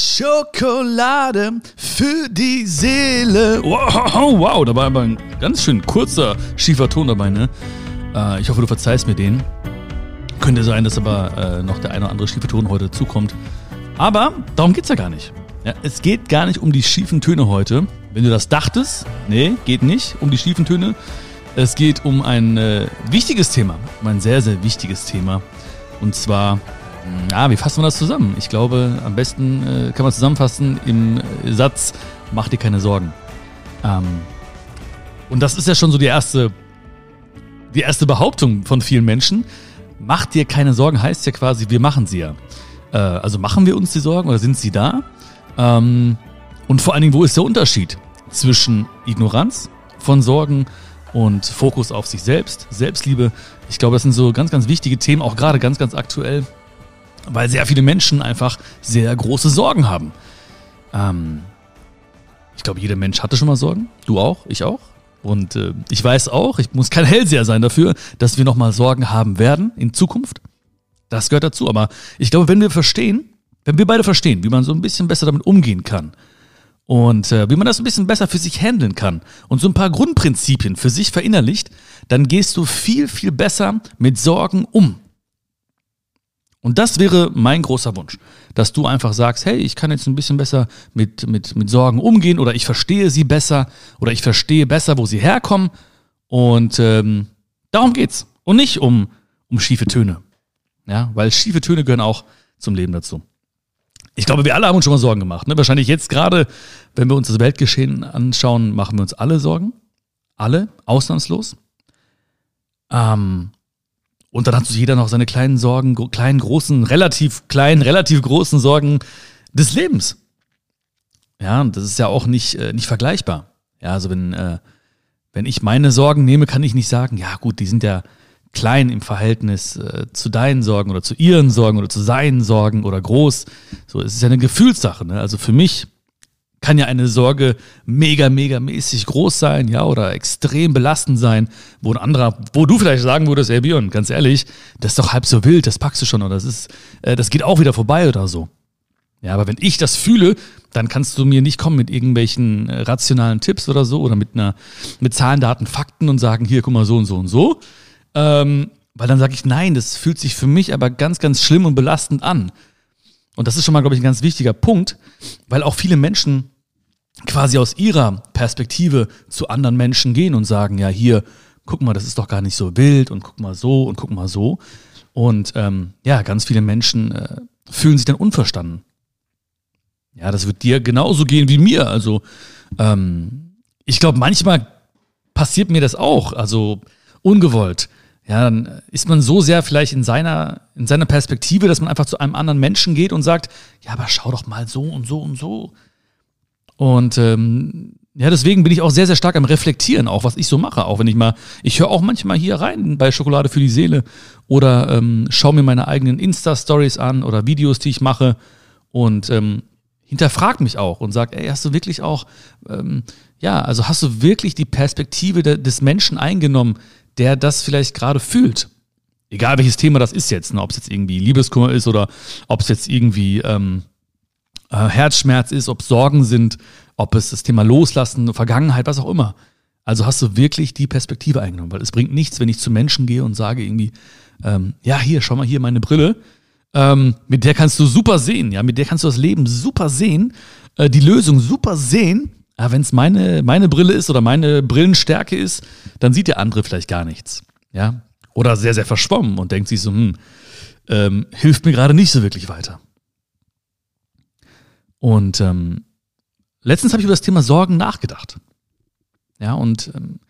Schokolade für die Seele. Wow, wow, da war aber ein ganz schön kurzer, schiefer Ton dabei, ne? Äh, ich hoffe, du verzeihst mir den. Könnte sein, dass aber äh, noch der eine oder andere schiefe Ton heute zukommt. Aber darum geht's ja gar nicht. Ja, es geht gar nicht um die schiefen Töne heute. Wenn du das dachtest, nee, geht nicht um die schiefen Töne. Es geht um ein äh, wichtiges Thema, um ein sehr, sehr wichtiges Thema. Und zwar ja, wie fassen wir das zusammen? Ich glaube, am besten äh, kann man zusammenfassen im äh, Satz, mach dir keine Sorgen. Ähm, und das ist ja schon so die erste, die erste Behauptung von vielen Menschen. Mach dir keine Sorgen heißt ja quasi, wir machen sie ja. Äh, also machen wir uns die Sorgen oder sind sie da? Ähm, und vor allen Dingen, wo ist der Unterschied zwischen Ignoranz von Sorgen und Fokus auf sich selbst, Selbstliebe? Ich glaube, das sind so ganz, ganz wichtige Themen, auch gerade ganz, ganz aktuell weil sehr viele Menschen einfach sehr große Sorgen haben. Ähm, ich glaube, jeder Mensch hatte schon mal Sorgen. Du auch, ich auch. Und äh, ich weiß auch, ich muss kein Hellseher sein dafür, dass wir nochmal Sorgen haben werden in Zukunft. Das gehört dazu. Aber ich glaube, wenn wir verstehen, wenn wir beide verstehen, wie man so ein bisschen besser damit umgehen kann und äh, wie man das ein bisschen besser für sich handeln kann und so ein paar Grundprinzipien für sich verinnerlicht, dann gehst du viel, viel besser mit Sorgen um. Und das wäre mein großer Wunsch, dass du einfach sagst, hey, ich kann jetzt ein bisschen besser mit, mit, mit Sorgen umgehen oder ich verstehe sie besser oder ich verstehe besser, wo sie herkommen. Und ähm, darum geht's. Und nicht um, um schiefe Töne. Ja, weil schiefe Töne gehören auch zum Leben dazu. Ich glaube, wir alle haben uns schon mal Sorgen gemacht. Ne? Wahrscheinlich jetzt gerade, wenn wir uns das Weltgeschehen anschauen, machen wir uns alle Sorgen. Alle, ausnahmslos. Ähm, und dann hat so jeder noch seine kleinen Sorgen, kleinen, großen, relativ kleinen, relativ großen Sorgen des Lebens. Ja, das ist ja auch nicht, äh, nicht vergleichbar. Ja, also wenn, äh, wenn ich meine Sorgen nehme, kann ich nicht sagen, ja gut, die sind ja klein im Verhältnis äh, zu deinen Sorgen oder zu ihren Sorgen oder zu seinen Sorgen oder groß. So, es ist ja eine Gefühlssache. Ne? Also für mich kann ja eine Sorge mega, mega mäßig groß sein, ja, oder extrem belastend sein, wo ein anderer, wo du vielleicht sagen würdest, ey Björn, ganz ehrlich, das ist doch halb so wild, das packst du schon, oder das ist, äh, das geht auch wieder vorbei oder so. Ja, aber wenn ich das fühle, dann kannst du mir nicht kommen mit irgendwelchen äh, rationalen Tipps oder so oder mit einer, mit Zahlen, Daten, Fakten und sagen, hier, guck mal, so und so und so. Ähm, weil dann sage ich, nein, das fühlt sich für mich aber ganz, ganz schlimm und belastend an. Und das ist schon mal, glaube ich, ein ganz wichtiger Punkt, weil auch viele Menschen quasi aus ihrer Perspektive zu anderen Menschen gehen und sagen, ja, hier, guck mal, das ist doch gar nicht so wild und guck mal so und guck mal so. Und ähm, ja, ganz viele Menschen äh, fühlen sich dann unverstanden. Ja, das wird dir genauso gehen wie mir. Also ähm, ich glaube, manchmal passiert mir das auch, also ungewollt ja, dann ist man so sehr vielleicht in seiner, in seiner Perspektive, dass man einfach zu einem anderen Menschen geht und sagt, ja, aber schau doch mal so und so und so. Und ähm, ja, deswegen bin ich auch sehr, sehr stark am Reflektieren, auch was ich so mache. Auch wenn ich mal, ich höre auch manchmal hier rein bei Schokolade für die Seele oder ähm, schaue mir meine eigenen Insta-Stories an oder Videos, die ich mache und ähm, hinterfrag mich auch und sag, ey, hast du wirklich auch, ähm, ja, also hast du wirklich die Perspektive de des Menschen eingenommen, der das vielleicht gerade fühlt. Egal welches Thema das ist jetzt, ne? ob es jetzt irgendwie Liebeskummer ist oder ob es jetzt irgendwie ähm, äh, Herzschmerz ist, ob Sorgen sind, ob es das Thema Loslassen, Vergangenheit, was auch immer. Also hast du wirklich die Perspektive eingenommen, weil es bringt nichts, wenn ich zu Menschen gehe und sage irgendwie, ähm, ja, hier, schau mal hier meine Brille. Ähm, mit der kannst du super sehen, ja, mit der kannst du das Leben super sehen, äh, die Lösung super sehen ja, wenn es meine, meine Brille ist oder meine Brillenstärke ist, dann sieht der andere vielleicht gar nichts. Ja. Oder sehr, sehr verschwommen und denkt sich so, hm, ähm, hilft mir gerade nicht so wirklich weiter. Und ähm, letztens habe ich über das Thema Sorgen nachgedacht. Ja, und ähm,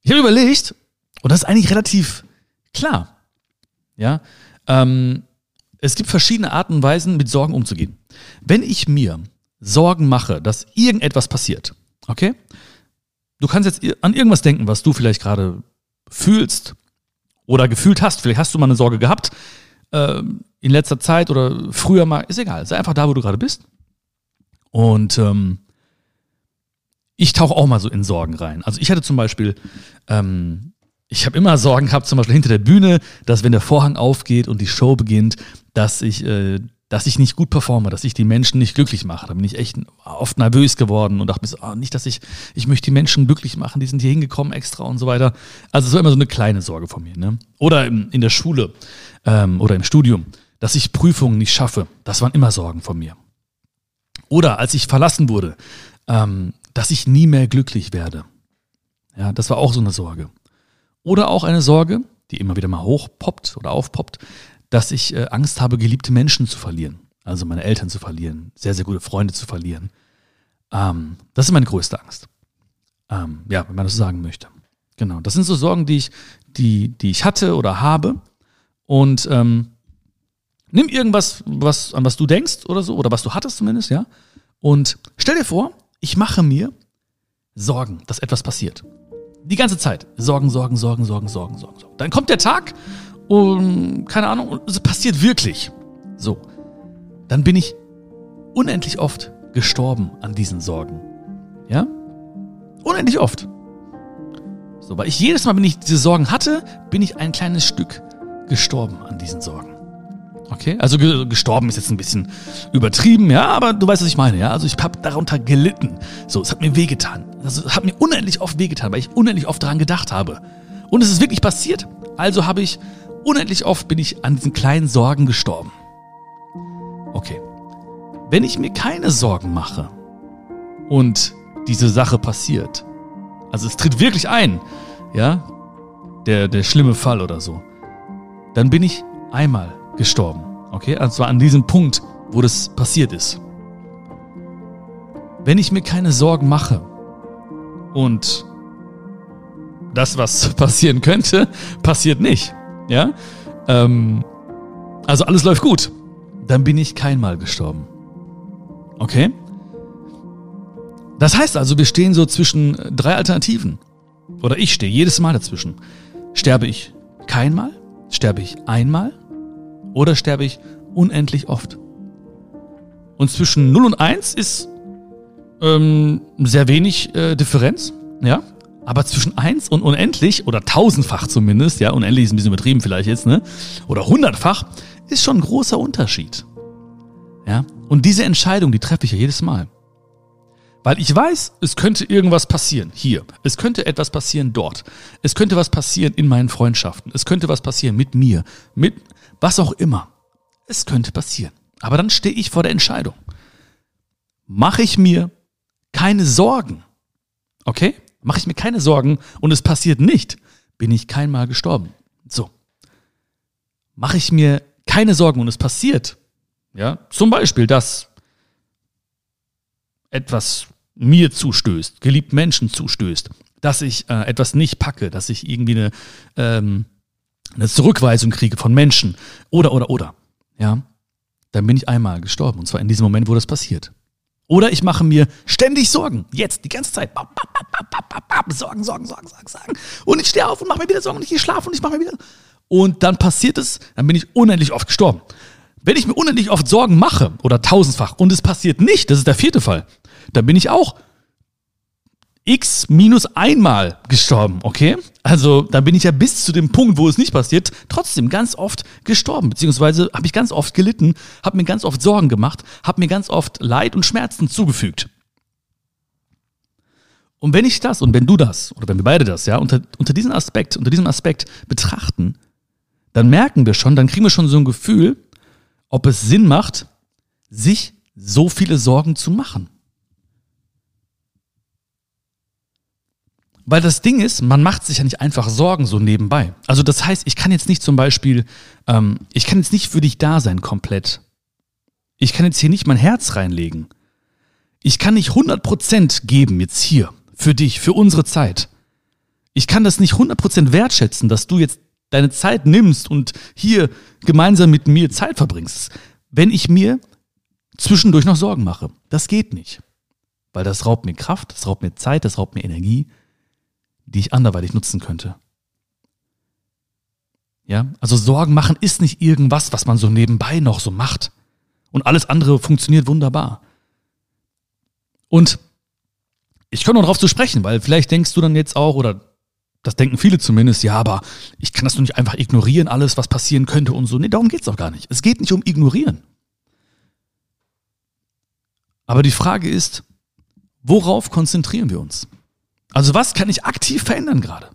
ich habe überlegt, und das ist eigentlich relativ klar. Ja, ähm, es gibt verschiedene Arten und Weisen, mit Sorgen umzugehen. Wenn ich mir Sorgen mache, dass irgendetwas passiert, okay? Du kannst jetzt an irgendwas denken, was du vielleicht gerade fühlst oder gefühlt hast. Vielleicht hast du mal eine Sorge gehabt äh, in letzter Zeit oder früher mal. Ist egal. Sei einfach da, wo du gerade bist. Und ähm, ich tauche auch mal so in Sorgen rein. Also ich hatte zum Beispiel, ähm, ich habe immer Sorgen gehabt, zum Beispiel hinter der Bühne, dass wenn der Vorhang aufgeht und die Show beginnt, dass ich äh, dass ich nicht gut performe, dass ich die Menschen nicht glücklich mache. Da bin ich echt oft nervös geworden und dachte mir so, oh, nicht, dass ich, ich möchte die Menschen glücklich machen, die sind hier hingekommen extra und so weiter. Also es war immer so eine kleine Sorge von mir. Ne? Oder in, in der Schule ähm, oder im Studium, dass ich Prüfungen nicht schaffe. Das waren immer Sorgen von mir. Oder als ich verlassen wurde, ähm, dass ich nie mehr glücklich werde. Ja, das war auch so eine Sorge. Oder auch eine Sorge, die immer wieder mal hochpoppt oder aufpoppt, dass ich äh, Angst habe, geliebte Menschen zu verlieren. Also meine Eltern zu verlieren, sehr, sehr gute Freunde zu verlieren. Ähm, das ist meine größte Angst. Ähm, ja, wenn man das so sagen möchte. Genau. Das sind so Sorgen, die ich, die, die ich hatte oder habe. Und ähm, nimm irgendwas, was, an was du denkst oder so, oder was du hattest zumindest, ja. Und stell dir vor, ich mache mir Sorgen, dass etwas passiert. Die ganze Zeit. Sorgen, Sorgen, Sorgen, Sorgen, Sorgen, Sorgen. Sorgen. Dann kommt der Tag und keine Ahnung, es passiert wirklich. So. Dann bin ich unendlich oft gestorben an diesen Sorgen. Ja? Unendlich oft. So, weil ich jedes Mal, wenn ich diese Sorgen hatte, bin ich ein kleines Stück gestorben an diesen Sorgen. Okay, also gestorben ist jetzt ein bisschen übertrieben, ja, aber du weißt, was ich meine, ja. Also ich habe darunter gelitten. So, es hat mir wehgetan. Also es hat mir unendlich oft wehgetan, weil ich unendlich oft daran gedacht habe. Und es ist wirklich passiert. Also habe ich unendlich oft bin ich an diesen kleinen Sorgen gestorben. Okay. Wenn ich mir keine Sorgen mache und diese Sache passiert, also es tritt wirklich ein, ja, der, der schlimme Fall oder so, dann bin ich einmal gestorben. Okay, und zwar an diesem Punkt, wo das passiert ist. Wenn ich mir keine Sorgen mache und das, was passieren könnte, passiert nicht, ja, ähm, also alles läuft gut, dann bin ich kein Mal gestorben. Okay? Das heißt also, wir stehen so zwischen drei Alternativen. Oder ich stehe jedes Mal dazwischen. Sterbe ich keinmal? Sterbe ich einmal? Oder sterbe ich unendlich oft? Und zwischen 0 und 1 ist ähm, sehr wenig äh, Differenz, ja. Aber zwischen 1 und unendlich, oder tausendfach zumindest, ja, unendlich ist ein bisschen übertrieben vielleicht jetzt, ne? Oder hundertfach, ist schon ein großer Unterschied. Ja. Und diese Entscheidung, die treffe ich ja jedes Mal. Weil ich weiß, es könnte irgendwas passieren hier. Es könnte etwas passieren dort. Es könnte was passieren in meinen Freundschaften. Es könnte was passieren mit mir, mit was auch immer. Es könnte passieren. Aber dann stehe ich vor der Entscheidung. Mache ich mir keine Sorgen? Okay? Mache ich mir keine Sorgen und es passiert nicht, bin ich keinmal gestorben. So. Mache ich mir keine Sorgen und es passiert, ja, zum Beispiel, dass etwas mir zustößt, geliebten Menschen zustößt, dass ich äh, etwas nicht packe, dass ich irgendwie eine, ähm, eine Zurückweisung kriege von Menschen oder, oder, oder, ja, dann bin ich einmal gestorben und zwar in diesem Moment, wo das passiert. Oder ich mache mir ständig Sorgen, jetzt, die ganze Zeit, Sorgen, Sorgen, Sorgen, Sorgen, Sorgen. Und ich stehe auf und mache mir wieder Sorgen und ich gehe schlafen und ich mache mir wieder. Und dann passiert es, dann bin ich unendlich oft gestorben. Wenn ich mir unendlich oft Sorgen mache oder tausendfach und es passiert nicht, das ist der vierte Fall, dann bin ich auch x minus einmal gestorben, okay? Also da bin ich ja bis zu dem Punkt, wo es nicht passiert, trotzdem ganz oft gestorben, beziehungsweise habe ich ganz oft gelitten, habe mir ganz oft Sorgen gemacht, habe mir ganz oft Leid und Schmerzen zugefügt. Und wenn ich das und wenn du das oder wenn wir beide das, ja, unter, unter diesem Aspekt, unter diesem Aspekt betrachten, dann merken wir schon, dann kriegen wir schon so ein Gefühl, ob es Sinn macht, sich so viele Sorgen zu machen. Weil das Ding ist, man macht sich ja nicht einfach Sorgen so nebenbei. Also das heißt, ich kann jetzt nicht zum Beispiel, ähm, ich kann jetzt nicht für dich da sein komplett. Ich kann jetzt hier nicht mein Herz reinlegen. Ich kann nicht 100% geben jetzt hier, für dich, für unsere Zeit. Ich kann das nicht 100% wertschätzen, dass du jetzt deine Zeit nimmst und hier gemeinsam mit mir Zeit verbringst, wenn ich mir zwischendurch noch Sorgen mache. Das geht nicht. Weil das raubt mir Kraft, das raubt mir Zeit, das raubt mir Energie die ich anderweitig nutzen könnte. Ja, also Sorgen machen ist nicht irgendwas, was man so nebenbei noch so macht. Und alles andere funktioniert wunderbar. Und ich komme noch darauf zu sprechen, weil vielleicht denkst du dann jetzt auch, oder das denken viele zumindest, ja, aber ich kann das doch nicht einfach ignorieren, alles, was passieren könnte und so. Nee, darum geht's doch gar nicht. Es geht nicht um ignorieren. Aber die Frage ist, worauf konzentrieren wir uns? Also was kann ich aktiv verändern gerade?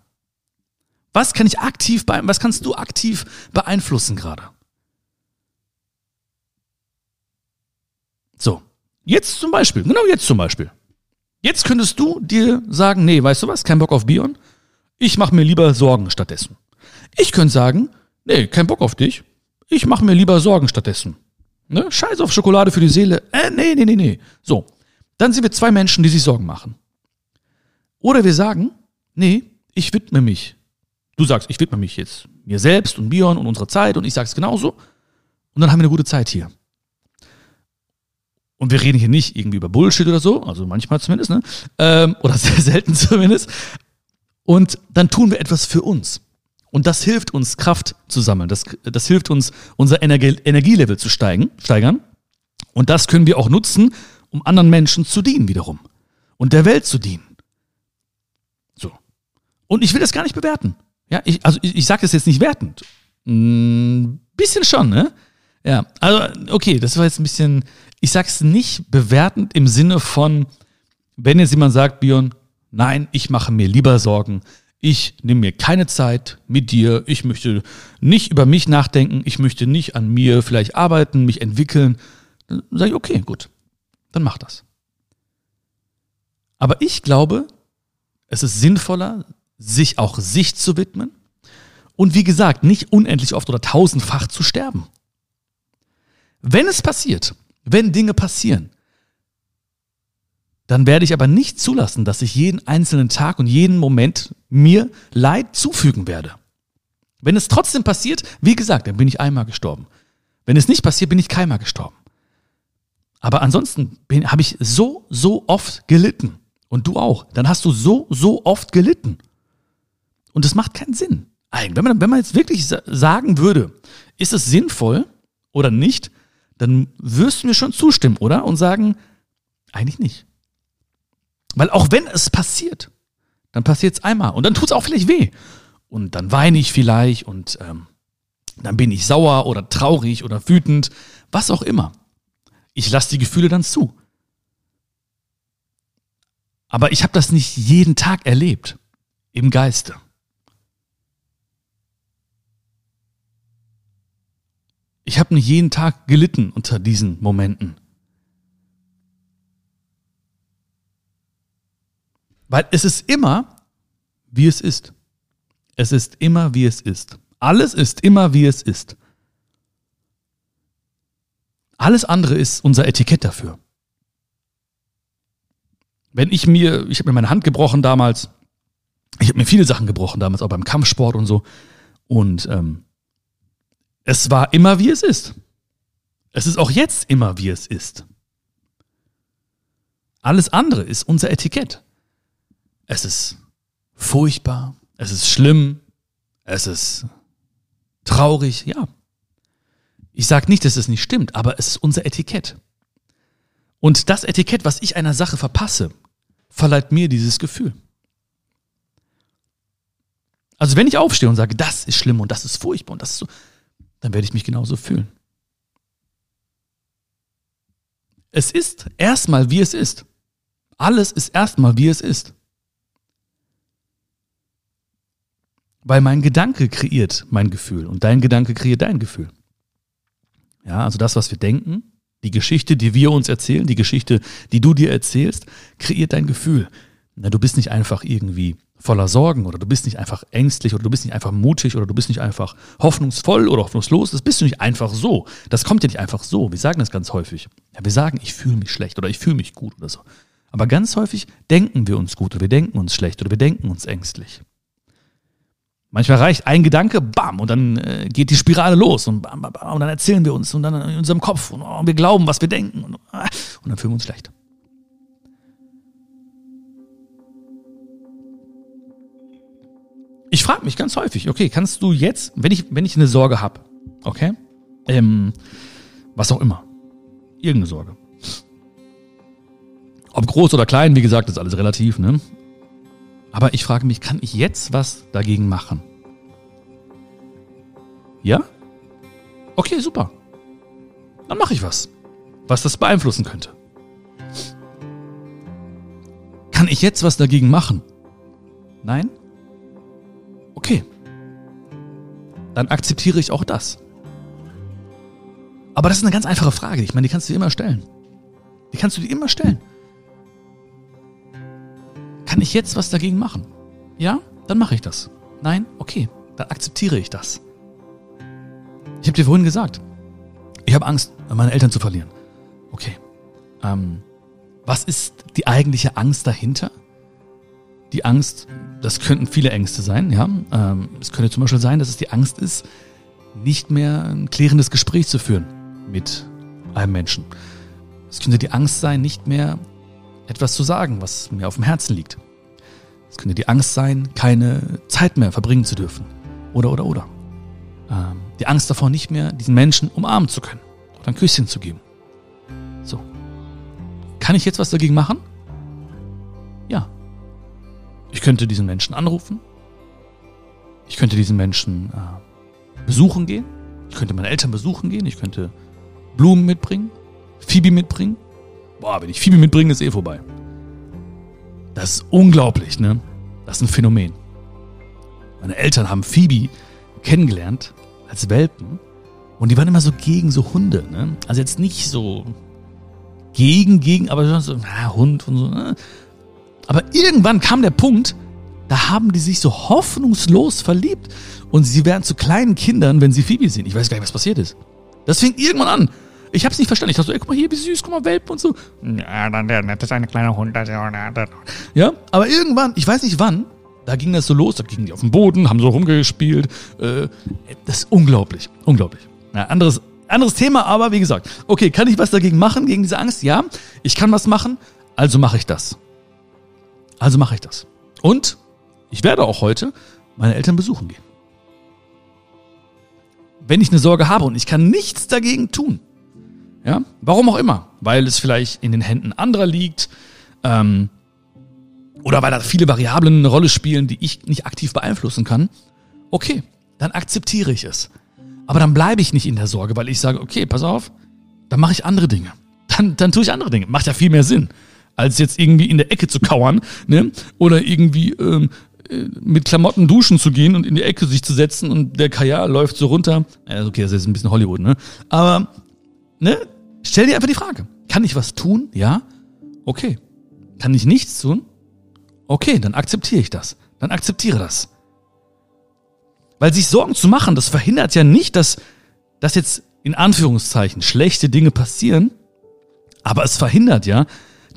Was kann ich aktiv was kannst du aktiv beeinflussen gerade? So, jetzt zum Beispiel, genau jetzt zum Beispiel. Jetzt könntest du dir sagen, nee, weißt du was, kein Bock auf Bion, ich mache mir lieber Sorgen stattdessen. Ich könnte sagen, nee, kein Bock auf dich, ich mache mir lieber Sorgen stattdessen. Ne? Scheiß auf Schokolade für die Seele. Äh, nee, nee, nee, nee. So, dann sind wir zwei Menschen, die sich Sorgen machen. Oder wir sagen, nee, ich widme mich. Du sagst, ich widme mich jetzt mir selbst und Bion und unserer Zeit und ich sage es genauso. Und dann haben wir eine gute Zeit hier. Und wir reden hier nicht irgendwie über Bullshit oder so, also manchmal zumindest, ne? Ähm, oder sehr selten zumindest. Und dann tun wir etwas für uns. Und das hilft uns, Kraft zu sammeln. Das, das hilft uns, unser Energie Energielevel zu steigen, steigern. Und das können wir auch nutzen, um anderen Menschen zu dienen wiederum. Und der Welt zu dienen. Und ich will das gar nicht bewerten. Ja, ich, also ich, ich sage das jetzt nicht wertend. Ein bisschen schon, ne? Ja, also okay, das war jetzt ein bisschen, ich sag's nicht bewertend im Sinne von, wenn jetzt jemand sagt, Björn, nein, ich mache mir lieber Sorgen, ich nehme mir keine Zeit mit dir, ich möchte nicht über mich nachdenken, ich möchte nicht an mir vielleicht arbeiten, mich entwickeln, dann sage ich, okay, gut, dann mach das. Aber ich glaube, es ist sinnvoller, sich auch sich zu widmen und wie gesagt, nicht unendlich oft oder tausendfach zu sterben. Wenn es passiert, wenn Dinge passieren, dann werde ich aber nicht zulassen, dass ich jeden einzelnen Tag und jeden Moment mir Leid zufügen werde. Wenn es trotzdem passiert, wie gesagt, dann bin ich einmal gestorben. Wenn es nicht passiert, bin ich keinmal gestorben. Aber ansonsten habe ich so, so oft gelitten. Und du auch. Dann hast du so, so oft gelitten. Und das macht keinen Sinn. Wenn man, wenn man jetzt wirklich sagen würde, ist es sinnvoll oder nicht, dann wirst du mir schon zustimmen, oder? Und sagen, eigentlich nicht. Weil auch wenn es passiert, dann passiert es einmal und dann tut es auch vielleicht weh. Und dann weine ich vielleicht und ähm, dann bin ich sauer oder traurig oder wütend, was auch immer. Ich lasse die Gefühle dann zu. Aber ich habe das nicht jeden Tag erlebt im Geiste. Ich habe nicht jeden Tag gelitten unter diesen Momenten. Weil es ist immer, wie es ist. Es ist immer, wie es ist. Alles ist immer, wie es ist. Alles andere ist unser Etikett dafür. Wenn ich mir, ich habe mir meine Hand gebrochen damals, ich habe mir viele Sachen gebrochen damals, auch beim Kampfsport und so. Und ähm, es war immer, wie es ist. Es ist auch jetzt immer, wie es ist. Alles andere ist unser Etikett. Es ist furchtbar, es ist schlimm, es ist traurig, ja. Ich sage nicht, dass es nicht stimmt, aber es ist unser Etikett. Und das Etikett, was ich einer Sache verpasse, verleiht mir dieses Gefühl. Also wenn ich aufstehe und sage, das ist schlimm und das ist furchtbar und das ist so, dann werde ich mich genauso fühlen. Es ist erstmal, wie es ist. Alles ist erstmal, wie es ist. Weil mein Gedanke kreiert mein Gefühl und dein Gedanke kreiert dein Gefühl. Ja, also das, was wir denken, die Geschichte, die wir uns erzählen, die Geschichte, die du dir erzählst, kreiert dein Gefühl. Na, du bist nicht einfach irgendwie voller Sorgen oder du bist nicht einfach ängstlich oder du bist nicht einfach mutig oder du bist nicht einfach hoffnungsvoll oder hoffnungslos. Das bist du nicht einfach so. Das kommt ja nicht einfach so. Wir sagen das ganz häufig. Ja, wir sagen, ich fühle mich schlecht oder ich fühle mich gut oder so. Aber ganz häufig denken wir uns gut oder wir denken uns schlecht oder wir denken uns ängstlich. Manchmal reicht ein Gedanke, bam, und dann äh, geht die Spirale los und, bam, bam, bam, und dann erzählen wir uns und dann in unserem Kopf und oh, wir glauben, was wir denken und, ah, und dann fühlen wir uns schlecht. Ich frage mich ganz häufig, okay, kannst du jetzt, wenn ich, wenn ich eine Sorge habe, okay, ähm, was auch immer, irgendeine Sorge, ob groß oder klein, wie gesagt, ist alles relativ, ne? Aber ich frage mich, kann ich jetzt was dagegen machen? Ja? Okay, super. Dann mache ich was, was das beeinflussen könnte. Kann ich jetzt was dagegen machen? Nein? Okay. Dann akzeptiere ich auch das. Aber das ist eine ganz einfache Frage. Ich meine, die kannst du dir immer stellen. Die kannst du dir immer stellen. Kann ich jetzt was dagegen machen? Ja? Dann mache ich das. Nein? Okay. Dann akzeptiere ich das. Ich habe dir vorhin gesagt, ich habe Angst, meine Eltern zu verlieren. Okay. Ähm, was ist die eigentliche Angst dahinter? Die Angst, das könnten viele Ängste sein, ja. Ähm, es könnte zum Beispiel sein, dass es die Angst ist, nicht mehr ein klärendes Gespräch zu führen mit einem Menschen. Es könnte die Angst sein, nicht mehr etwas zu sagen, was mir auf dem Herzen liegt. Es könnte die Angst sein, keine Zeit mehr verbringen zu dürfen. Oder, oder, oder. Ähm, die Angst davor, nicht mehr diesen Menschen umarmen zu können oder ein Küsschen zu geben. So. Kann ich jetzt was dagegen machen? Ja. Ich könnte diesen Menschen anrufen. Ich könnte diesen Menschen äh, besuchen gehen. Ich könnte meine Eltern besuchen gehen. Ich könnte Blumen mitbringen. Phoebe mitbringen. Boah, wenn ich Phoebe mitbringe, ist eh vorbei. Das ist unglaublich, ne? Das ist ein Phänomen. Meine Eltern haben Phoebe kennengelernt als Welpen und die waren immer so gegen so Hunde, ne? Also jetzt nicht so gegen, gegen, aber so, na, Hund und so, ne? Aber irgendwann kam der Punkt, da haben die sich so hoffnungslos verliebt und sie werden zu kleinen Kindern, wenn sie Phoebe sehen. Ich weiß gar nicht, was passiert ist. Das fing irgendwann an. Ich hab's nicht verstanden. Ich dachte so, ey, guck mal hier, wie süß, guck mal, Welpen und so. Ja, dann der, das ist ein kleiner Hund. Ist ja, aber irgendwann, ich weiß nicht wann, da ging das so los, da gingen die auf den Boden, haben so rumgespielt. Äh, das ist unglaublich, unglaublich. Ja, anderes, anderes Thema, aber wie gesagt, okay, kann ich was dagegen machen, gegen diese Angst? Ja, ich kann was machen, also mache ich das. Also mache ich das. Und ich werde auch heute meine Eltern besuchen gehen. Wenn ich eine Sorge habe und ich kann nichts dagegen tun, ja, warum auch immer, weil es vielleicht in den Händen anderer liegt, ähm, oder weil da viele Variablen eine Rolle spielen, die ich nicht aktiv beeinflussen kann, okay, dann akzeptiere ich es. Aber dann bleibe ich nicht in der Sorge, weil ich sage, okay, pass auf, dann mache ich andere Dinge. Dann, dann tue ich andere Dinge. Macht ja viel mehr Sinn, als jetzt irgendwie in der Ecke zu kauern, ne? Oder irgendwie ähm, äh, mit Klamotten duschen zu gehen und in die Ecke sich zu setzen und der Kajal läuft so runter. Ja, okay, das ist ein bisschen Hollywood, ne? Aber, ne? Stell dir einfach die Frage. Kann ich was tun? Ja? Okay. Kann ich nichts tun? Okay, dann akzeptiere ich das. Dann akzeptiere das. Weil sich Sorgen zu machen, das verhindert ja nicht, dass, dass jetzt in Anführungszeichen schlechte Dinge passieren, aber es verhindert ja,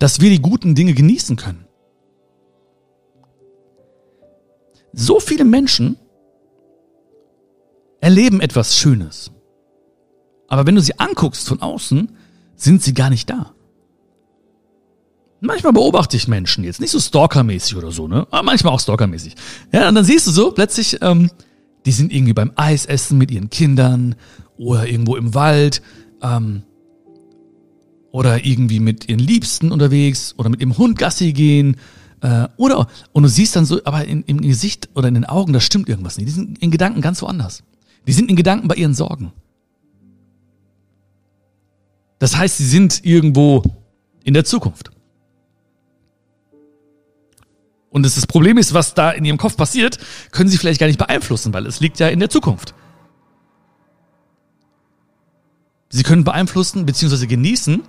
dass wir die guten Dinge genießen können. So viele Menschen erleben etwas Schönes. Aber wenn du sie anguckst von außen, sind sie gar nicht da. Manchmal beobachte ich Menschen jetzt, nicht so stalkermäßig oder so, ne? Aber manchmal auch stalkermäßig. Ja, und dann siehst du so plötzlich, ähm, die sind irgendwie beim Eisessen mit ihren Kindern oder irgendwo im Wald ähm, oder irgendwie mit ihren Liebsten unterwegs oder mit ihrem Hund Gassi gehen äh, oder und du siehst dann so, aber in, im Gesicht oder in den Augen, da stimmt irgendwas nicht. Die sind in Gedanken ganz woanders. Die sind in Gedanken bei ihren Sorgen. Das heißt, sie sind irgendwo in der Zukunft. und das Problem ist, was da in ihrem Kopf passiert, können sie vielleicht gar nicht beeinflussen, weil es liegt ja in der Zukunft. Sie können beeinflussen bzw. genießen.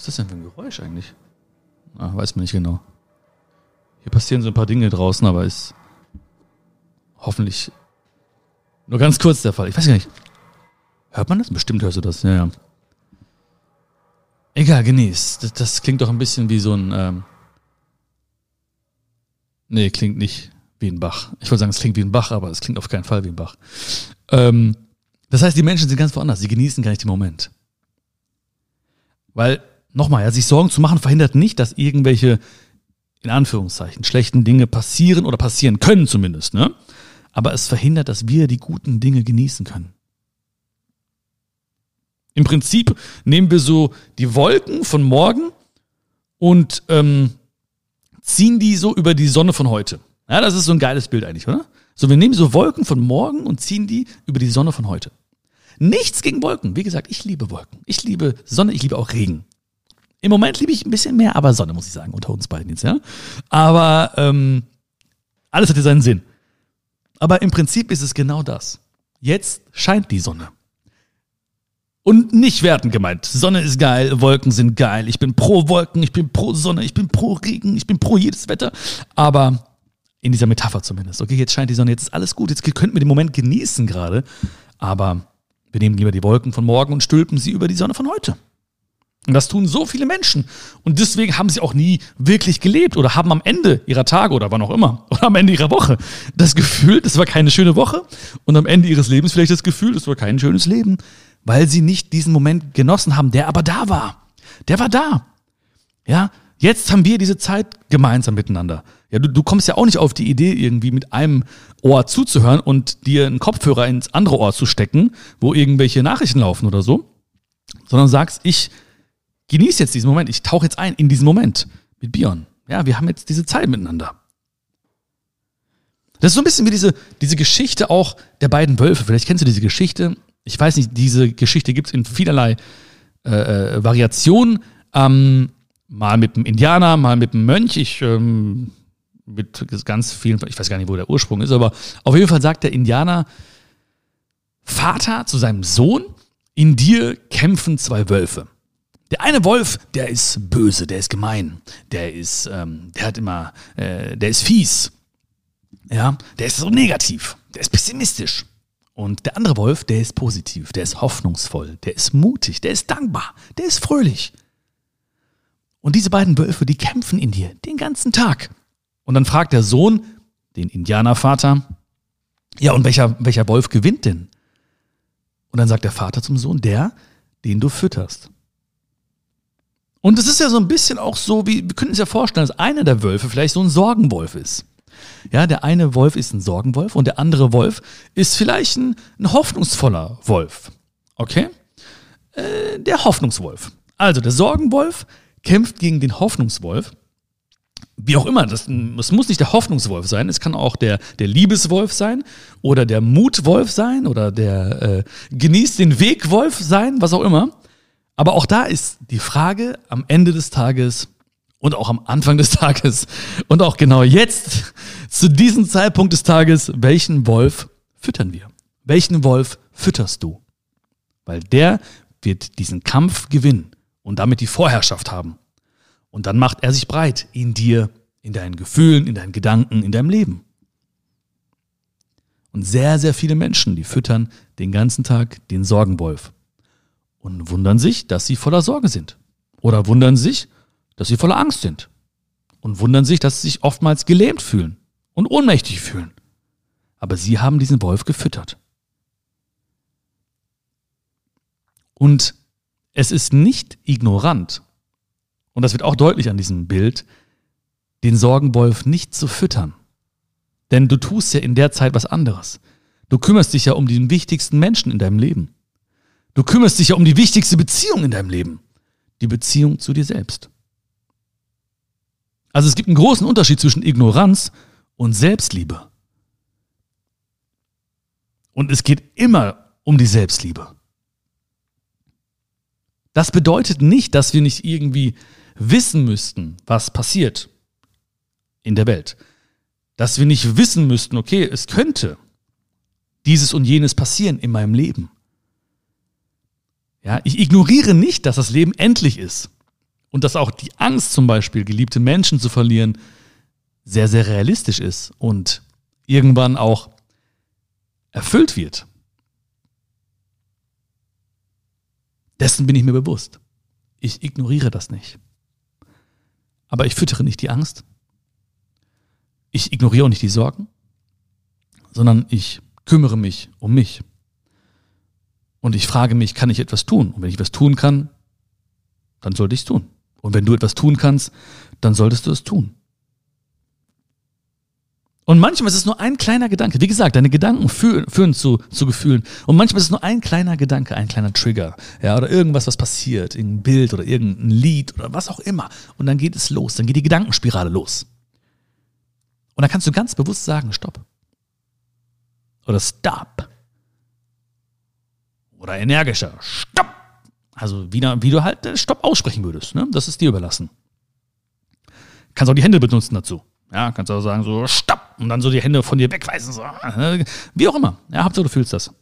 Was ist das denn für ein Geräusch eigentlich? Ah, weiß man nicht genau. Hier passieren so ein paar Dinge draußen, aber ist hoffentlich nur ganz kurz der Fall. Ich weiß gar nicht. Hört man das? Bestimmt hörst du das. Ja, ja. Egal, genieß. Das, das klingt doch ein bisschen wie so ein ähm, Nee, klingt nicht wie ein Bach. Ich wollte sagen, es klingt wie ein Bach, aber es klingt auf keinen Fall wie ein Bach. Ähm, das heißt, die Menschen sind ganz woanders. Sie genießen gar nicht den Moment. Weil, nochmal, ja, sich Sorgen zu machen verhindert nicht, dass irgendwelche, in Anführungszeichen, schlechten Dinge passieren oder passieren können zumindest, ne? Aber es verhindert, dass wir die guten Dinge genießen können. Im Prinzip nehmen wir so die Wolken von morgen und ähm, ziehen die so über die Sonne von heute. Ja, das ist so ein geiles Bild eigentlich, oder? So, wir nehmen so Wolken von morgen und ziehen die über die Sonne von heute. Nichts gegen Wolken. Wie gesagt, ich liebe Wolken. Ich liebe Sonne, ich liebe auch Regen. Im Moment liebe ich ein bisschen mehr, aber Sonne, muss ich sagen, unter uns beiden jetzt, ja. Aber ähm, alles hat ja seinen Sinn. Aber im Prinzip ist es genau das. Jetzt scheint die Sonne. Und nicht wertend gemeint. Sonne ist geil, Wolken sind geil. Ich bin pro Wolken, ich bin pro Sonne, ich bin pro Regen, ich bin pro jedes Wetter. Aber in dieser Metapher zumindest. Okay, jetzt scheint die Sonne, jetzt ist alles gut. Jetzt könnten wir den Moment genießen gerade. Aber wir nehmen lieber die Wolken von morgen und stülpen sie über die Sonne von heute. Und das tun so viele Menschen. Und deswegen haben sie auch nie wirklich gelebt oder haben am Ende ihrer Tage oder wann auch immer oder am Ende ihrer Woche das Gefühl, das war keine schöne Woche und am Ende ihres Lebens vielleicht das Gefühl, das war kein schönes Leben, weil sie nicht diesen Moment genossen haben, der aber da war. Der war da. Ja, jetzt haben wir diese Zeit gemeinsam miteinander. Ja, du, du kommst ja auch nicht auf die Idee, irgendwie mit einem Ohr zuzuhören und dir einen Kopfhörer ins andere Ohr zu stecken, wo irgendwelche Nachrichten laufen oder so, sondern sagst, ich genieße jetzt diesen Moment, ich tauche jetzt ein in diesen Moment mit Bion. Ja, wir haben jetzt diese Zeit miteinander. Das ist so ein bisschen wie diese, diese Geschichte auch der beiden Wölfe. Vielleicht kennst du diese Geschichte. Ich weiß nicht, diese Geschichte gibt es in vielerlei äh, äh, Variationen. Ähm, mal mit einem Indianer, mal mit einem Mönch. Ich ähm, mit ganz vielen, ich weiß gar nicht, wo der Ursprung ist, aber auf jeden Fall sagt der Indianer Vater zu seinem Sohn, in dir kämpfen zwei Wölfe. Der eine Wolf, der ist böse, der ist gemein, der ist, ähm, der hat immer, äh, der ist fies, ja, der ist so negativ, der ist pessimistisch. Und der andere Wolf, der ist positiv, der ist hoffnungsvoll, der ist mutig, der ist dankbar, der ist fröhlich. Und diese beiden Wölfe, die kämpfen in dir den ganzen Tag. Und dann fragt der Sohn den Indianervater, ja, und welcher, welcher Wolf gewinnt denn? Und dann sagt der Vater zum Sohn, der, den du fütterst. Und es ist ja so ein bisschen auch so, wie wir können uns ja vorstellen, dass einer der Wölfe vielleicht so ein Sorgenwolf ist. Ja, der eine Wolf ist ein Sorgenwolf und der andere Wolf ist vielleicht ein, ein hoffnungsvoller Wolf. Okay? Äh, der Hoffnungswolf. Also der Sorgenwolf kämpft gegen den Hoffnungswolf. Wie auch immer, das, das muss nicht der Hoffnungswolf sein, es kann auch der, der Liebeswolf sein oder der Mutwolf sein oder der äh, Genießt den Wegwolf sein, was auch immer. Aber auch da ist die Frage am Ende des Tages und auch am Anfang des Tages und auch genau jetzt, zu diesem Zeitpunkt des Tages, welchen Wolf füttern wir? Welchen Wolf fütterst du? Weil der wird diesen Kampf gewinnen und damit die Vorherrschaft haben. Und dann macht er sich breit in dir, in deinen Gefühlen, in deinen Gedanken, in deinem Leben. Und sehr, sehr viele Menschen, die füttern den ganzen Tag den Sorgenwolf und wundern sich, dass sie voller Sorge sind. Oder wundern sich, dass sie voller Angst sind. Und wundern sich, dass sie sich oftmals gelähmt fühlen und ohnmächtig fühlen. Aber sie haben diesen Wolf gefüttert. Und es ist nicht ignorant, und das wird auch deutlich an diesem Bild, den Sorgenwolf nicht zu füttern. Denn du tust ja in der Zeit was anderes. Du kümmerst dich ja um den wichtigsten Menschen in deinem Leben. Du kümmerst dich ja um die wichtigste Beziehung in deinem Leben. Die Beziehung zu dir selbst. Also es gibt einen großen Unterschied zwischen Ignoranz und Selbstliebe. Und es geht immer um die Selbstliebe. Das bedeutet nicht, dass wir nicht irgendwie wissen müssten, was passiert in der Welt. Dass wir nicht wissen müssten, okay, es könnte dieses und jenes passieren in meinem Leben. Ja, ich ignoriere nicht, dass das Leben endlich ist und dass auch die Angst zum Beispiel, geliebte Menschen zu verlieren, sehr, sehr realistisch ist und irgendwann auch erfüllt wird. Dessen bin ich mir bewusst. Ich ignoriere das nicht. Aber ich füttere nicht die Angst. Ich ignoriere auch nicht die Sorgen, sondern ich kümmere mich um mich. Und ich frage mich, kann ich etwas tun? Und wenn ich etwas tun kann, dann sollte ich es tun. Und wenn du etwas tun kannst, dann solltest du es tun. Und manchmal ist es nur ein kleiner Gedanke. Wie gesagt, deine Gedanken führen, führen zu, zu Gefühlen. Und manchmal ist es nur ein kleiner Gedanke, ein kleiner Trigger. Ja, oder irgendwas, was passiert. Irgendein Bild oder irgendein Lied oder was auch immer. Und dann geht es los. Dann geht die Gedankenspirale los. Und dann kannst du ganz bewusst sagen, stopp. Oder stop oder energischer. Stopp! Also wie, wie du halt Stopp aussprechen würdest. Ne? Das ist dir überlassen. Kannst auch die Hände benutzen dazu. Ja, kannst auch sagen so Stopp und dann so die Hände von dir wegweisen. So. Wie auch immer. Ja, Hauptsache du fühlst das.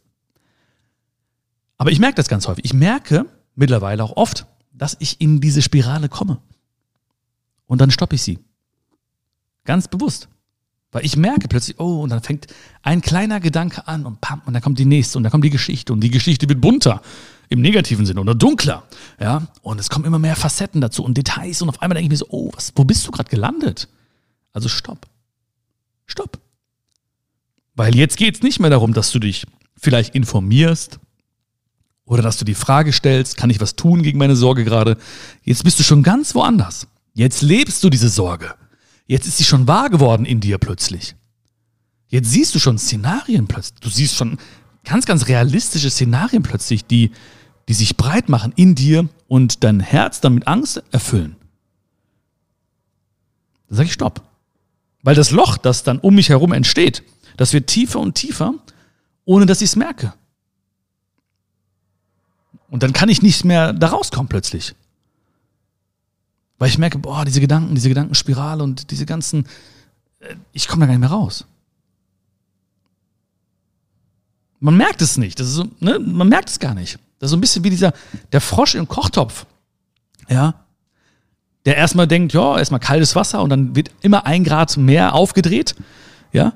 Aber ich merke das ganz häufig. Ich merke mittlerweile auch oft, dass ich in diese Spirale komme. Und dann stoppe ich sie. Ganz bewusst. Weil ich merke plötzlich, oh, und dann fängt ein kleiner Gedanke an und pam, und dann kommt die nächste und dann kommt die Geschichte und die Geschichte wird bunter im negativen Sinne oder dunkler, ja, und es kommen immer mehr Facetten dazu und Details und auf einmal denke ich mir so, oh, was, wo bist du gerade gelandet? Also stopp. Stopp. Weil jetzt geht es nicht mehr darum, dass du dich vielleicht informierst oder dass du die Frage stellst, kann ich was tun gegen meine Sorge gerade? Jetzt bist du schon ganz woanders. Jetzt lebst du diese Sorge. Jetzt ist sie schon wahr geworden in dir plötzlich. Jetzt siehst du schon Szenarien plötzlich. Du siehst schon ganz, ganz realistische Szenarien plötzlich, die, die sich breit machen in dir und dein Herz dann mit Angst erfüllen. Da sage ich Stopp. Weil das Loch, das dann um mich herum entsteht, das wird tiefer und tiefer, ohne dass ich es merke. Und dann kann ich nicht mehr da rauskommen plötzlich. Weil ich merke, boah, diese Gedanken, diese Gedankenspirale und diese ganzen, äh, ich komme da gar nicht mehr raus. Man merkt es nicht. Das ist so, ne? Man merkt es gar nicht. Das ist so ein bisschen wie dieser, der Frosch im Kochtopf. Ja. Der erstmal denkt, ja, erstmal kaltes Wasser und dann wird immer ein Grad mehr aufgedreht. Ja.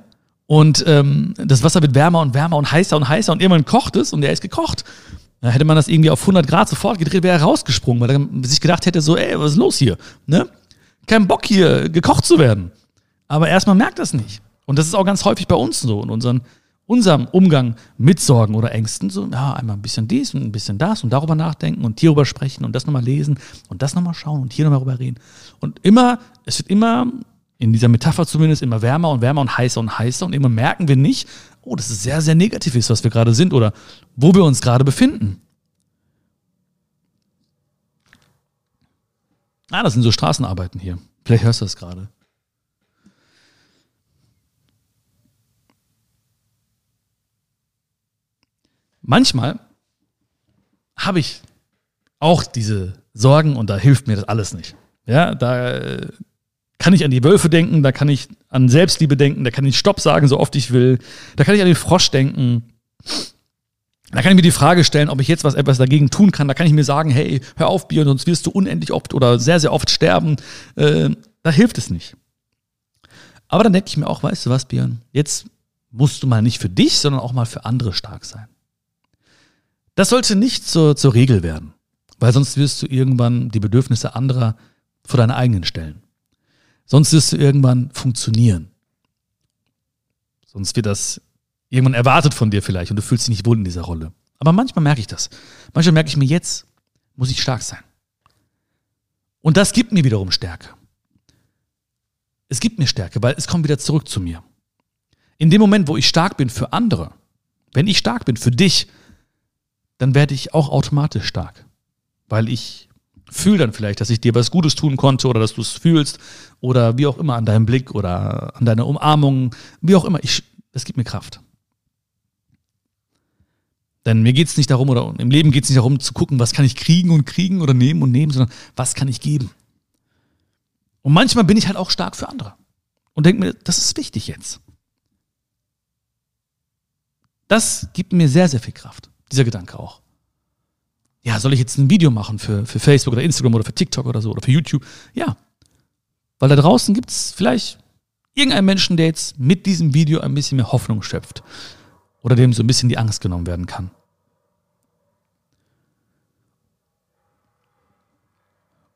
Und ähm, das Wasser wird wärmer und wärmer und heißer und heißer und irgendwann kocht es und der ist gekocht. Da hätte man das irgendwie auf 100 Grad sofort gedreht, wäre er rausgesprungen, weil er sich gedacht hätte, so, ey, was ist los hier? Ne? Kein Bock hier, gekocht zu werden. Aber erstmal merkt das nicht. Und das ist auch ganz häufig bei uns so, in unseren, unserem Umgang mit Sorgen oder Ängsten. So, ja, einmal ein bisschen dies und ein bisschen das und darüber nachdenken und hierüber sprechen und das nochmal lesen und das nochmal schauen und hier nochmal drüber reden. Und immer, es wird immer, in dieser Metapher zumindest, immer wärmer und wärmer und heißer und heißer und immer merken wir nicht, oh, das ist sehr, sehr negativ ist, was wir gerade sind oder wo wir uns gerade befinden. Ah, das sind so Straßenarbeiten hier. Vielleicht hörst du das gerade. Manchmal habe ich auch diese Sorgen und da hilft mir das alles nicht. Ja, da äh, kann ich an die Wölfe denken, da kann ich an Selbstliebe denken, da kann ich Stopp sagen, so oft ich will, da kann ich an den Frosch denken. Da kann ich mir die Frage stellen, ob ich jetzt was etwas dagegen tun kann. Da kann ich mir sagen, hey, hör auf, Björn, sonst wirst du unendlich oft oder sehr, sehr oft sterben. Äh, da hilft es nicht. Aber dann denke ich mir auch, weißt du was, Björn, jetzt musst du mal nicht für dich, sondern auch mal für andere stark sein. Das sollte nicht zur, zur Regel werden, weil sonst wirst du irgendwann die Bedürfnisse anderer vor deine eigenen stellen. Sonst wirst du irgendwann funktionieren. Sonst wird das irgendwann erwartet von dir vielleicht und du fühlst dich nicht wohl in dieser Rolle. Aber manchmal merke ich das. Manchmal merke ich mir, jetzt muss ich stark sein. Und das gibt mir wiederum Stärke. Es gibt mir Stärke, weil es kommt wieder zurück zu mir. In dem Moment, wo ich stark bin für andere, wenn ich stark bin für dich, dann werde ich auch automatisch stark. Weil ich fühle dann vielleicht, dass ich dir was Gutes tun konnte oder dass du es fühlst oder wie auch immer an deinem Blick oder an deiner Umarmung, wie auch immer. Ich, das gibt mir Kraft. Denn mir geht es nicht darum, oder im Leben geht es nicht darum zu gucken, was kann ich kriegen und kriegen oder nehmen und nehmen, sondern was kann ich geben. Und manchmal bin ich halt auch stark für andere und denke mir, das ist wichtig jetzt. Das gibt mir sehr, sehr viel Kraft, dieser Gedanke auch. Ja, soll ich jetzt ein Video machen für, für Facebook oder Instagram oder für TikTok oder so oder für YouTube? Ja. Weil da draußen gibt es vielleicht irgendeinen Menschen, der jetzt mit diesem Video ein bisschen mehr Hoffnung schöpft oder dem so ein bisschen die Angst genommen werden kann.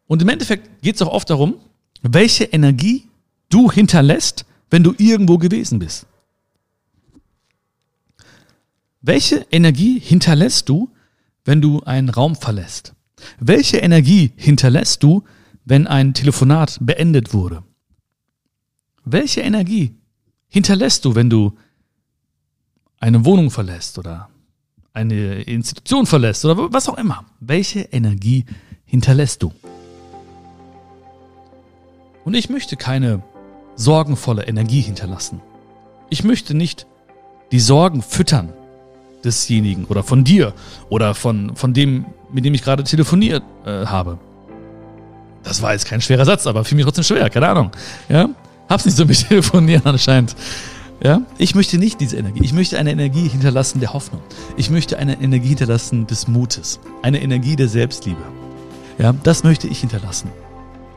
Und im Endeffekt geht es auch oft darum, welche Energie du hinterlässt, wenn du irgendwo gewesen bist. Welche Energie hinterlässt du, wenn du einen Raum verlässt? Welche Energie hinterlässt du, wenn ein Telefonat beendet wurde? Welche Energie hinterlässt du, wenn du eine Wohnung verlässt oder eine Institution verlässt oder was auch immer. Welche Energie hinterlässt du? Und ich möchte keine sorgenvolle Energie hinterlassen. Ich möchte nicht die Sorgen füttern desjenigen oder von dir oder von, von dem, mit dem ich gerade telefoniert äh, habe. Das war jetzt kein schwerer Satz, aber für mich trotzdem schwer, keine Ahnung. Ja? Hab's nicht so mit telefonieren anscheinend. Ja? Ich möchte nicht diese Energie. Ich möchte eine Energie hinterlassen der Hoffnung. Ich möchte eine Energie hinterlassen des Mutes. Eine Energie der Selbstliebe. Ja, das möchte ich hinterlassen.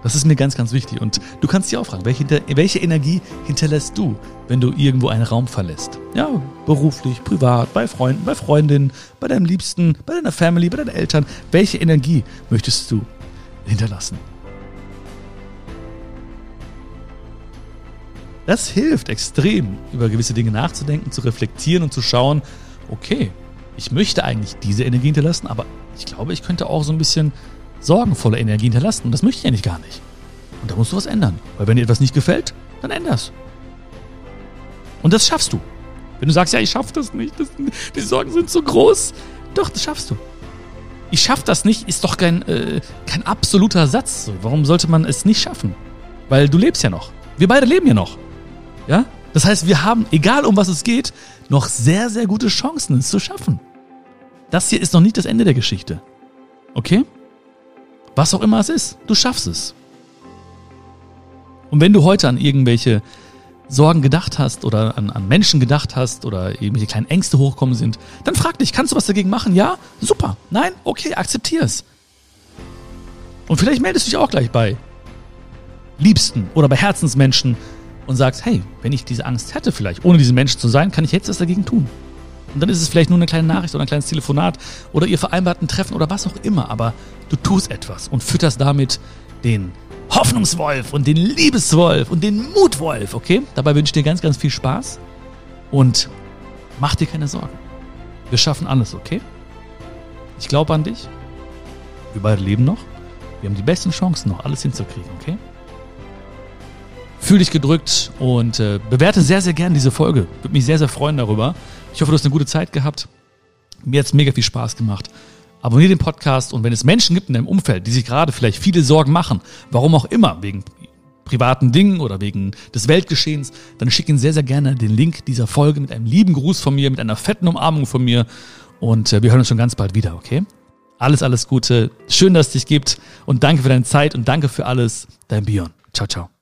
Das ist mir ganz, ganz wichtig. Und du kannst dich auch fragen, welche, welche Energie hinterlässt du, wenn du irgendwo einen Raum verlässt? Ja, beruflich, privat, bei Freunden, bei Freundinnen, bei deinem Liebsten, bei deiner Family, bei deinen Eltern. Welche Energie möchtest du hinterlassen? Das hilft extrem, über gewisse Dinge nachzudenken, zu reflektieren und zu schauen, okay, ich möchte eigentlich diese Energie hinterlassen, aber ich glaube, ich könnte auch so ein bisschen sorgenvolle Energie hinterlassen. Und das möchte ich eigentlich gar nicht. Und da musst du was ändern. Weil wenn dir etwas nicht gefällt, dann änder's. Und das schaffst du. Wenn du sagst, ja, ich schaff das nicht, das, die Sorgen sind zu groß. Doch, das schaffst du. Ich schaff das nicht, ist doch kein, äh, kein absoluter Satz. Warum sollte man es nicht schaffen? Weil du lebst ja noch. Wir beide leben ja noch. Ja? Das heißt, wir haben, egal um was es geht, noch sehr, sehr gute Chancen, es zu schaffen. Das hier ist noch nicht das Ende der Geschichte. Okay? Was auch immer es ist, du schaffst es. Und wenn du heute an irgendwelche Sorgen gedacht hast oder an, an Menschen gedacht hast oder irgendwelche kleinen Ängste hochkommen sind, dann frag dich, kannst du was dagegen machen? Ja? Super. Nein? Okay, akzeptier es. Und vielleicht meldest du dich auch gleich bei Liebsten oder bei Herzensmenschen und sagst, hey, wenn ich diese Angst hätte vielleicht, ohne diesen Menschen zu sein, kann ich jetzt was dagegen tun. Und dann ist es vielleicht nur eine kleine Nachricht oder ein kleines Telefonat oder ihr vereinbarten Treffen oder was auch immer, aber du tust etwas und fütterst damit den Hoffnungswolf und den Liebeswolf und den Mutwolf, okay? Dabei wünsche ich dir ganz, ganz viel Spaß und mach dir keine Sorgen. Wir schaffen alles, okay? Ich glaube an dich. Wir beide leben noch. Wir haben die besten Chancen, noch alles hinzukriegen, okay? Fühl dich gedrückt und äh, bewerte sehr, sehr gerne diese Folge. Würde mich sehr, sehr freuen darüber. Ich hoffe, du hast eine gute Zeit gehabt. Mir hat es mega viel Spaß gemacht. Abonniere den Podcast und wenn es Menschen gibt in deinem Umfeld, die sich gerade vielleicht viele Sorgen machen, warum auch immer, wegen privaten Dingen oder wegen des Weltgeschehens, dann schick ihnen sehr, sehr gerne den Link dieser Folge mit einem lieben Gruß von mir, mit einer fetten Umarmung von mir und äh, wir hören uns schon ganz bald wieder, okay? Alles, alles Gute. Schön, dass es dich gibt und danke für deine Zeit und danke für alles. Dein Björn. Ciao, ciao.